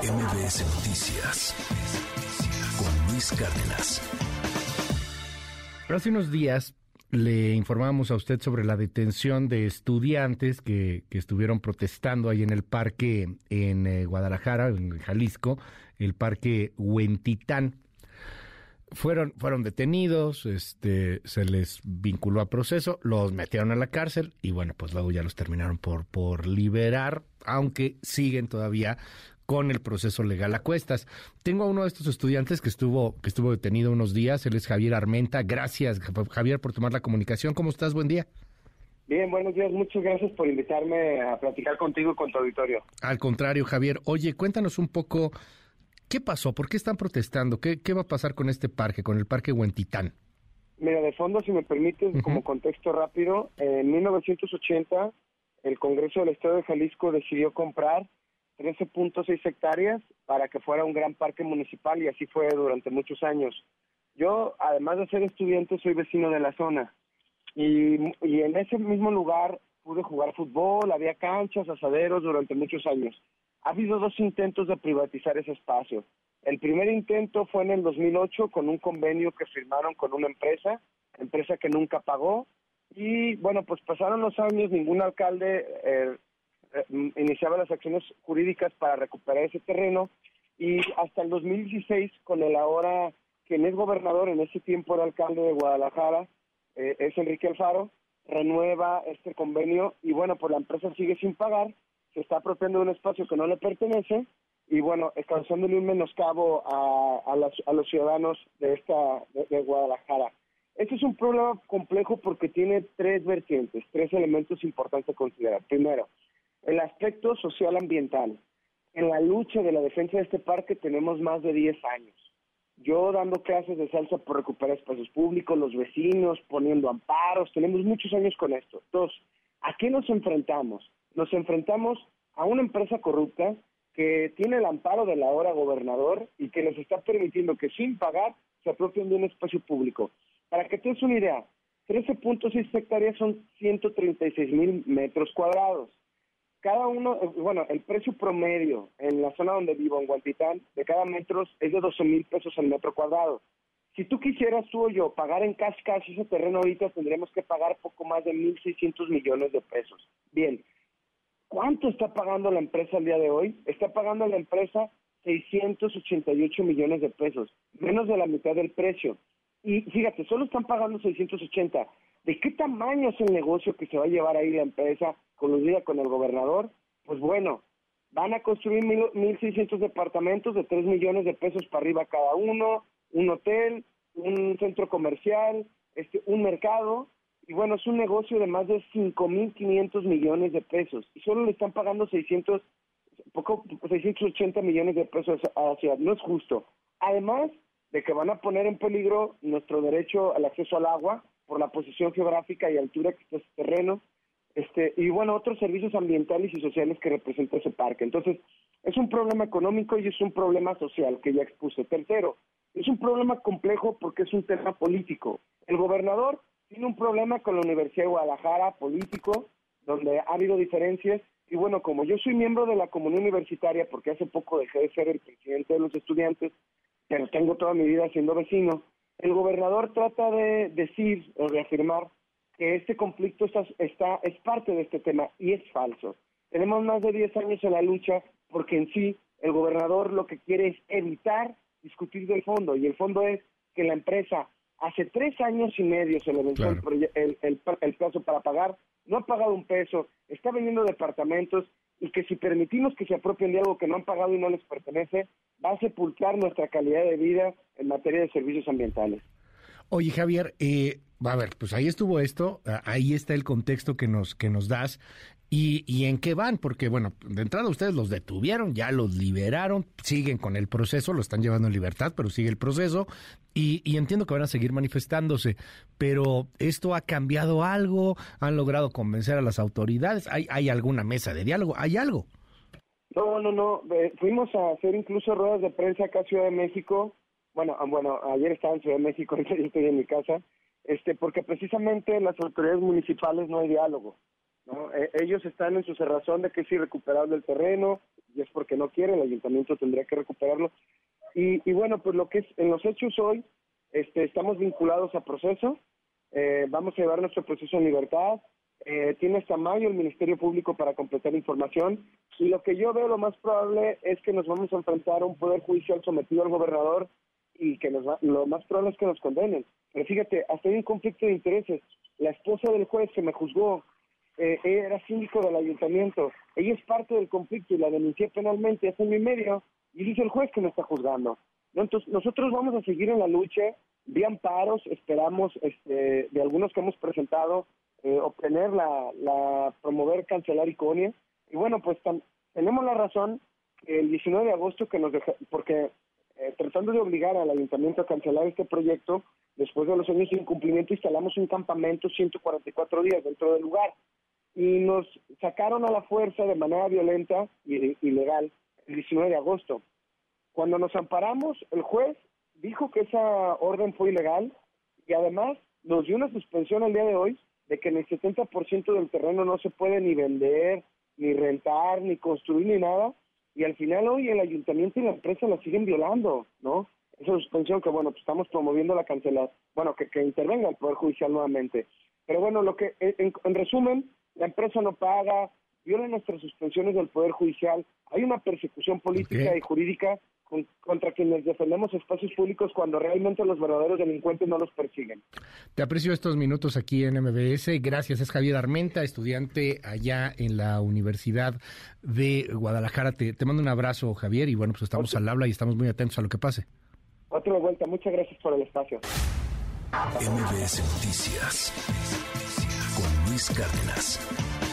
MBS Noticias con Luis Cárdenas. Hace unos días le informamos a usted sobre la detención de estudiantes que, estuvieron protestando ahí en el parque en eh, Guadalajara, en Jalisco, el parque Huentitán. Fueron, fueron detenidos, este, se les vinculó a proceso, los metieron a la cárcel y bueno, pues luego ya los terminaron por, por liberar, aunque siguen todavía con el proceso legal a cuestas. Tengo a uno de estos estudiantes que estuvo, que estuvo detenido unos días, él es Javier Armenta. Gracias, Javier, por tomar la comunicación. ¿Cómo estás? Buen día. Bien, buenos días. Muchas gracias por invitarme a platicar contigo y con tu auditorio. Al contrario, Javier. Oye, cuéntanos un poco qué pasó, por qué están protestando, qué, qué va a pasar con este parque, con el parque Huentitán. Mira, de fondo, si me permites, como contexto rápido, en 1980 el Congreso del Estado de Jalisco decidió comprar 13.6 hectáreas para que fuera un gran parque municipal y así fue durante muchos años. Yo, además de ser estudiante, soy vecino de la zona y, en ese mismo lugar pude jugar fútbol, había canchas, asaderos durante muchos años. Ha habido dos intentos de privatizar ese espacio. El primer intento fue en el 2008 con un convenio que firmaron con una empresa, empresa que nunca pagó. Y bueno, pues pasaron los años, ningún alcalde eh, eh, iniciaba las acciones jurídicas para recuperar ese terreno y hasta el 2016 con el ahora quien es gobernador en ese tiempo era alcalde de Guadalajara eh, es Enrique Alfaro renueva este convenio y bueno pues la empresa sigue sin pagar se está apropiando de un espacio que no le pertenece y bueno causándole un menoscabo a, a, los ciudadanos de esta de Guadalajara. Este es un problema complejo porque tiene tres vertientes tres elementos importantes a considerar. Primero el aspecto social ambiental. En la lucha de la defensa de este parque tenemos más de 10 años. Yo dando clases de salsa por recuperar espacios públicos, los vecinos poniendo amparos, tenemos muchos años con esto. Dos, ¿a qué nos enfrentamos? Nos enfrentamos a una empresa corrupta que tiene el amparo del ahora gobernador y que nos está permitiendo que sin pagar se apropien de un espacio público. Para que te des una idea, 13.6 hectáreas son 136 mil metros cuadrados cada uno, eh, bueno, el precio promedio en la zona donde vivo, en Guantitán, de cada metro es de 12 mil pesos el metro cuadrado. Si tú quisieras tú o yo pagar en cash cash ese terreno ahorita, tendríamos que pagar poco más de 1.600 millones de pesos. Bien, ¿cuánto está pagando la empresa el día de hoy? Está pagando la empresa 688 millones de pesos, menos de la mitad del precio. Y fíjate, solo están pagando 680. ¿De qué tamaño es el negocio que se va a llevar ahí la empresa coludida con el gobernador? Pues bueno, van a construir 1.600 departamentos de 3 millones de pesos para arriba cada uno, un hotel, un centro comercial, este, un mercado, y bueno, es un negocio de más de 5.500 millones de pesos, y solo le están pagando 600, poco, 680 millones de pesos a la ciudad, no es justo. Además de que van a poner en peligro nuestro derecho al acceso al agua, por la posición geográfica y altura que está ese terreno, este, y bueno, otros servicios ambientales y sociales que representa ese parque. Entonces, es un problema económico y es un problema social que ya expuse. Tercero, es un problema complejo porque es un tema político. El gobernador tiene un problema con la Universidad de Guadalajara, político, donde ha habido diferencias. Y bueno, como yo soy miembro de la comunidad universitaria, porque hace poco dejé de ser el presidente de los estudiantes, pero tengo toda mi vida siendo vecino, el gobernador trata de decir o de afirmar que este conflicto está, está, es parte de este tema y es falso. Tenemos más de 10 años en la lucha porque en sí el gobernador lo que quiere es evitar discutir del fondo y el fondo es que la empresa hace tres años y medio se le venció el, el, plazo para pagar, no ha pagado un peso, está vendiendo departamentos y que si permitimos que se apropien de algo que no han pagado y no les pertenece, va a sepultar nuestra calidad de vida en materia de servicios ambientales. Oye, Javier, eh, a ver, pues ahí estuvo esto, ahí está el contexto que nos, que nos das. ¿Y, ¿Y en qué van? Porque, bueno, de entrada ustedes los detuvieron, ya los liberaron, siguen con el proceso, lo están llevando en libertad, pero sigue el proceso. Y, y, entiendo que van a seguir manifestándose, pero ¿esto ha cambiado algo? ¿Han logrado convencer a las autoridades? ¿Hay, hay alguna mesa de diálogo? ¿Hay algo? No, no, no. fuimos a hacer incluso ruedas de prensa acá en Ciudad de México. Bueno, ah, bueno, ayer estaba en Ciudad de México, y estoy en mi casa, este, porque precisamente las autoridades municipales no hay diálogo. ¿no? E, ellos están en su cerrazón de que es irrecuperable el terreno, y es porque no quiere, el ayuntamiento tendría que recuperarlo. Y, y bueno, pues lo que es en los hechos hoy, este, estamos vinculados a proceso, eh, vamos a llevar nuestro proceso en libertad, eh, tiene hasta mayo el Ministerio Público para completar información y lo que yo veo lo más probable es que nos vamos a enfrentar a un poder judicial sometido al gobernador y que nos lo más probable es que nos condenen. Pero fíjate, hasta hay un conflicto de intereses. La esposa del juez que me juzgó eh, era síndico del ayuntamiento. Ella es parte del conflicto y la denuncié penalmente hace un mes y medio y dice el juez que me está juzgando. Entonces, nosotros vamos a seguir en la lucha, de amparos, esperamos este, de algunos que hemos presentado eh, obtener la, la, promover, cancelar Iconia. Y bueno, pues tenemos la razón el 19 de agosto que nos deja, porque eh, tratando de obligar al ayuntamiento a cancelar este proyecto, después de los años de incumplimiento instalamos un campamento 144 días dentro del lugar y nos sacaron a la fuerza de manera violenta y ilegal el 19 de agosto. Cuando nos amparamos, el juez dijo que esa orden fue ilegal y además nos dio una suspensión al día de hoy de que en el 70% del terreno no se puede ni vender, ni rentar, ni construir, ni nada. Y al final hoy el ayuntamiento y la empresa la siguen violando, ¿no? Esa suspensión que, bueno, pues estamos promoviendo la cancelación, bueno, que, que intervenga el Poder Judicial nuevamente. Pero bueno, lo que, en, resumen, la empresa no paga, viola nuestras suspensiones del Poder Judicial, hay una persecución política y jurídica contra quienes defendemos espacios públicos cuando realmente los verdaderos delincuentes no los persiguen. Te aprecio estos minutos aquí en MBS. Gracias. Es Javier Armenta, estudiante allá en la Universidad de Guadalajara. Te, mando un abrazo, Javier, y bueno, pues estamos al habla y estamos muy atentos a lo que pase. Otra vuelta. Muchas gracias por el espacio. MBS Noticias con Luis Cárdenas.